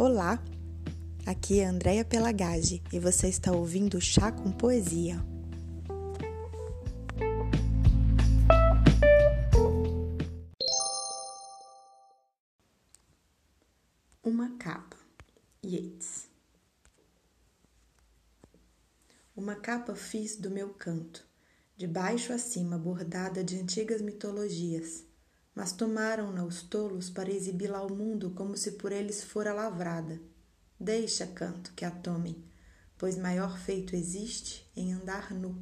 Olá, aqui é Andréia Pelagage e você está ouvindo Chá com Poesia. Uma capa, Yeats. Uma capa fiz do meu canto, de baixo a cima bordada de antigas mitologias mas tomaram-na os tolos para exibi-la ao mundo como se por eles fora lavrada. Deixa, canto, que a tomem, pois maior feito existe em andar nu.